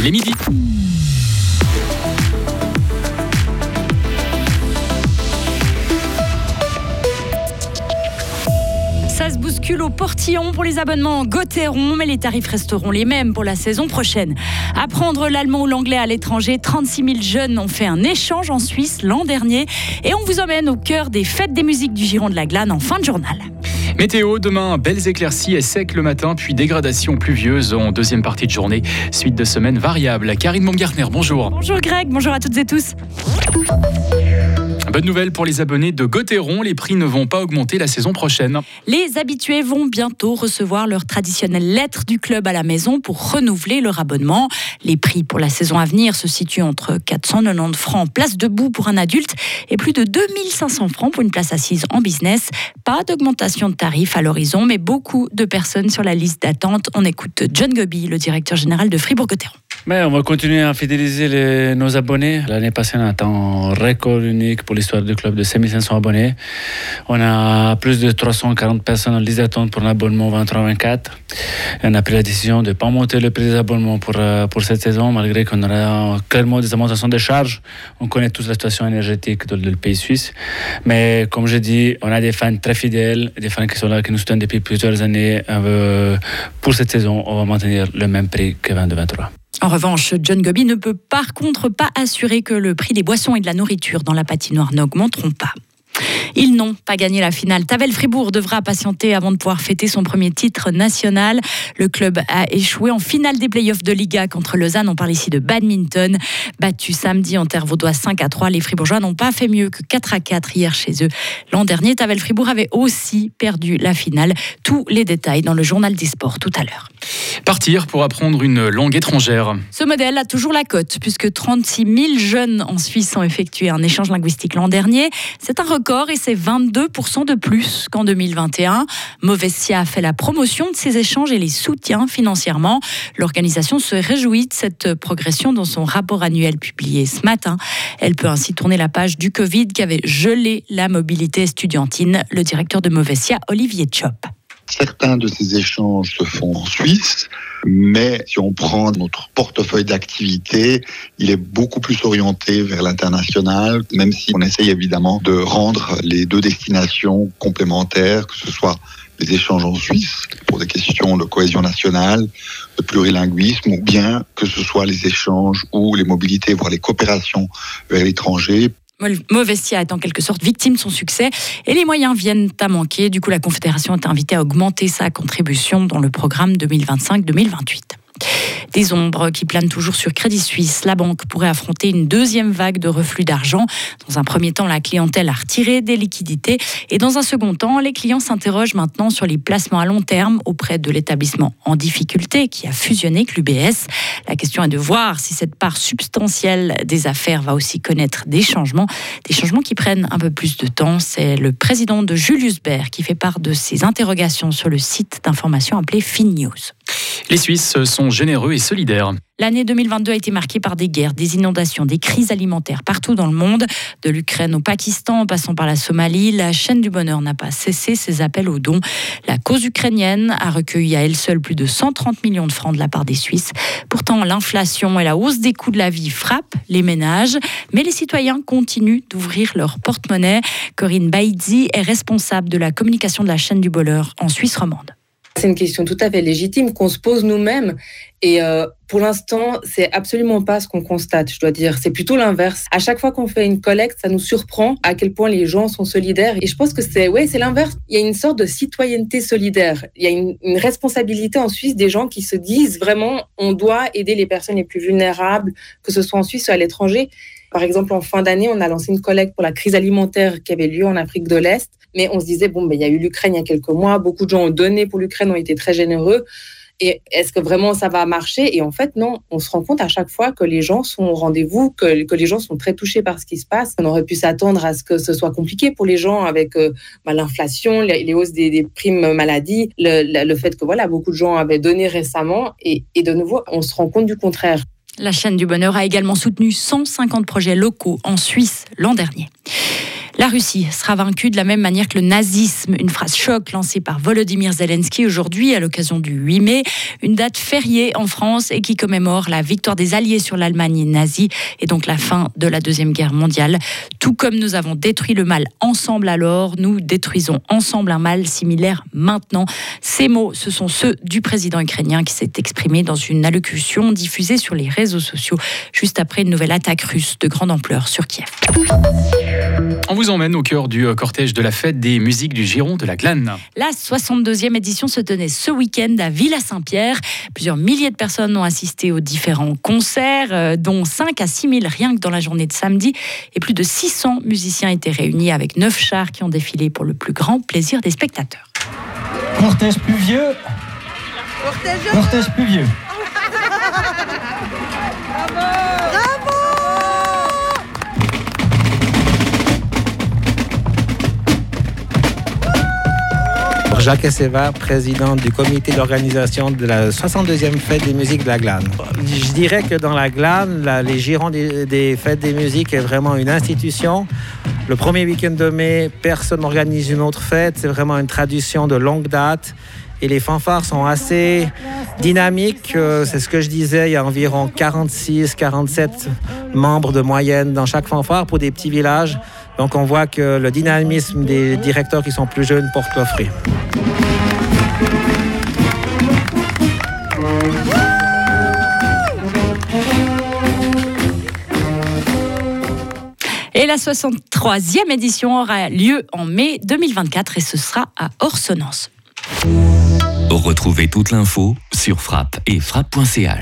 Il est midi. Ça se bouscule au portillon pour les abonnements Gauthieron, mais les tarifs resteront les mêmes pour la saison prochaine. Apprendre l'allemand ou l'anglais à l'étranger, 36 000 jeunes ont fait un échange en Suisse l'an dernier. Et on vous emmène au cœur des fêtes des musiques du Giron de la Glane en fin de journal. Météo, demain, belles éclaircies et sec le matin, puis dégradation pluvieuse en deuxième partie de journée. Suite de semaine variable. Karine Baumgartner, bonjour. Bonjour Greg, bonjour à toutes et tous. Bonne nouvelle pour les abonnés de Gauthieron, les prix ne vont pas augmenter la saison prochaine. Les habitués vont bientôt recevoir leur traditionnelle lettre du club à la maison pour renouveler leur abonnement. Les prix pour la saison à venir se situent entre 490 francs place debout pour un adulte et plus de 2500 francs pour une place assise en business. Pas d'augmentation de tarifs à l'horizon, mais beaucoup de personnes sur la liste d'attente. On écoute John Gobi, le directeur général de Fribourg-Gotteron. Mais on va continuer à fidéliser les- nos abonnés. L'année passée, on a un record unique pour l'histoire du club de 5500 abonnés. On a plus de 340 personnes en liste d'attente pour un abonnement 23-24. Et On a pris la décision de ne pas monter le prix des abonnements pour, euh, pour cette saison, malgré qu'on aura clairement des augmentations de charges. On connaît tous la situation énergétique dans le pays suisse. Mais comme je dis, on a des fans très fidèles, des fans qui sont là, qui nous soutiennent depuis plusieurs années. Euh, pour cette saison, on va maintenir le même prix que 22-23. En revanche, John Gobi ne peut par contre pas assurer que le prix des boissons et de la nourriture dans la patinoire n'augmenteront pas. Ils n'ont pas gagné la finale. Tavel Fribourg devra patienter avant de pouvoir fêter son premier titre national. Le club a échoué en finale des playoffs de Liga contre Lausanne. On parle ici de badminton. Battu samedi en terre vaudoise 5 à 3, les Fribourgeois n'ont pas fait mieux que 4 à 4 hier chez eux. L'an dernier, Tavel Fribourg avait aussi perdu la finale. Tous les détails dans le journal des sports tout à l'heure. Partir pour apprendre une langue étrangère. Ce modèle a toujours la cote, puisque 36 000 jeunes en Suisse ont effectué un échange linguistique l'an dernier. C'est un record et c'est 22% de plus qu'en 2021. Movessia a fait la promotion de ces échanges et les soutient financièrement. L'organisation se réjouit de cette progression dans son rapport annuel publié ce matin. Elle peut ainsi tourner la page du Covid qui avait gelé la mobilité estudiantine. Le directeur de Movessia, Olivier Chop. Certains de ces échanges se font en Suisse, mais si on prend notre portefeuille d'activités, il est beaucoup plus orienté vers l'international, même si on essaye évidemment de rendre les deux destinations complémentaires, que ce soit les échanges en Suisse pour des questions de cohésion nationale, de plurilinguisme, ou bien que ce soit les échanges ou les mobilités, voire les coopérations vers l'étranger Movestia est en quelque sorte victime de son succès et les moyens viennent à manquer. Du coup, la Confédération est invitée à augmenter sa contribution dans le programme 2025-2028. Des ombres qui planent toujours sur Crédit Suisse. La banque pourrait affronter une deuxième vague de reflux d'argent. Dans un premier temps, la clientèle a retiré des liquidités et dans un second temps, les clients s'interrogent maintenant sur les placements à long terme auprès de l'établissement en difficulté qui a fusionné avec l'UBS. La question est de voir si cette part substantielle des affaires va aussi connaître des changements, des changements qui prennent un peu plus de temps. C'est le président de Julius Baer qui fait part de ses interrogations sur le site d'information appelé FinNews. Les Suisses sont généreux et solidaires. L'année 2022 a été marquée par des guerres, des inondations, des crises alimentaires partout dans le monde, de l'Ukraine au Pakistan en passant par la Somalie. La chaîne du bonheur n'a pas cessé ses appels aux dons. La cause ukrainienne a recueilli à elle seule plus de 130 millions de francs de la part des Suisses. Pourtant, l'inflation et la hausse des coûts de la vie frappent les ménages, mais les citoyens continuent d'ouvrir leur porte-monnaie. Corinne Baïdzi est responsable de la communication de la chaîne du bonheur en Suisse romande. C'est une question tout à fait légitime qu'on se pose nous-mêmes. Et euh, pour l'instant, c'est absolument pas ce qu'on constate, je dois dire. C'est plutôt l'inverse. À chaque fois qu'on fait une collecte, ça nous surprend à quel point les gens sont solidaires. Et je pense que c'est, ouais, c'est l'inverse. Il y a une sorte de citoyenneté solidaire. Il y a une, une, responsabilité en Suisse des gens qui se disent vraiment, on doit aider les personnes les plus vulnérables, que ce soit en Suisse ou à l'étranger. Par exemple, en fin d'année, on a lancé une collecte pour la crise alimentaire qui avait lieu en Afrique de l'Est. Mais on se disait, bon, ben, il y a eu l'Ukraine il y a quelques mois, beaucoup de gens ont donné pour l'Ukraine, ont été très généreux. Et est-ce que vraiment ça va marcher? Et en fait, non. On se rend compte à chaque fois que les gens sont au rendez-vous, que, que les gens sont très touchés par ce qui se passe. On aurait pu s'attendre à ce que ce soit compliqué pour les gens avec euh, bah, l'inflation, les, hausses des, des primes maladie, le, le, le, fait que voilà, beaucoup de gens avaient donné récemment. Et, et de nouveau, on se rend compte du contraire. La chaîne du bonheur a également soutenu 150 projets locaux en Suisse l'an dernier. La Russie sera vaincue de la même manière que le nazisme, une phrase choc lancée par Volodymyr Zelensky aujourd'hui à l'occasion du 8 mai, une date fériée en France et qui commémore la victoire des Alliés sur l'Allemagne nazie et donc la fin de la Deuxième Guerre mondiale. Tout comme nous avons détruit le mal ensemble alors, nous détruisons ensemble un mal similaire maintenant. Ces mots, ce sont ceux du président ukrainien qui s'est exprimé dans une allocution diffusée sur les réseaux sociaux juste après une nouvelle attaque russe de grande ampleur sur Kiev. On vous emmène au cœur du euh, cortège de la fête des musiques du Giron de la Glane. La 62e édition se tenait ce week-end à Villa-Saint-Pierre. Plusieurs milliers de personnes ont assisté aux différents concerts, euh, dont 5 à 6 000 rien que dans la journée de samedi. Et plus de 600 musiciens étaient réunis avec 9 chars qui ont défilé pour le plus grand plaisir des spectateurs. Cortège pluvieux. Cortège, Cortège pluvieux. Jacques Esseva, président du comité d'organisation de la 62e fête des musiques de la Glane. Je dirais que dans la Glane, la, les girons des, des, fêtes des musiques est vraiment une institution. Le premier week-end de mai, personne n'organise une autre fête. C'est vraiment une tradition de longue date. Et les fanfares sont assez dynamiques. Euh, c'est ce que je disais, il y a environ 46, 47 membres de moyenne dans chaque fanfare pour des petits villages. Donc on voit que le dynamisme des directeurs qui sont plus jeunes porte le fruit. Et la 63e édition aura lieu en mai 2024 et ce sera à Orsonnance. Retrouvez toute l'info sur frappe et frappe.ch.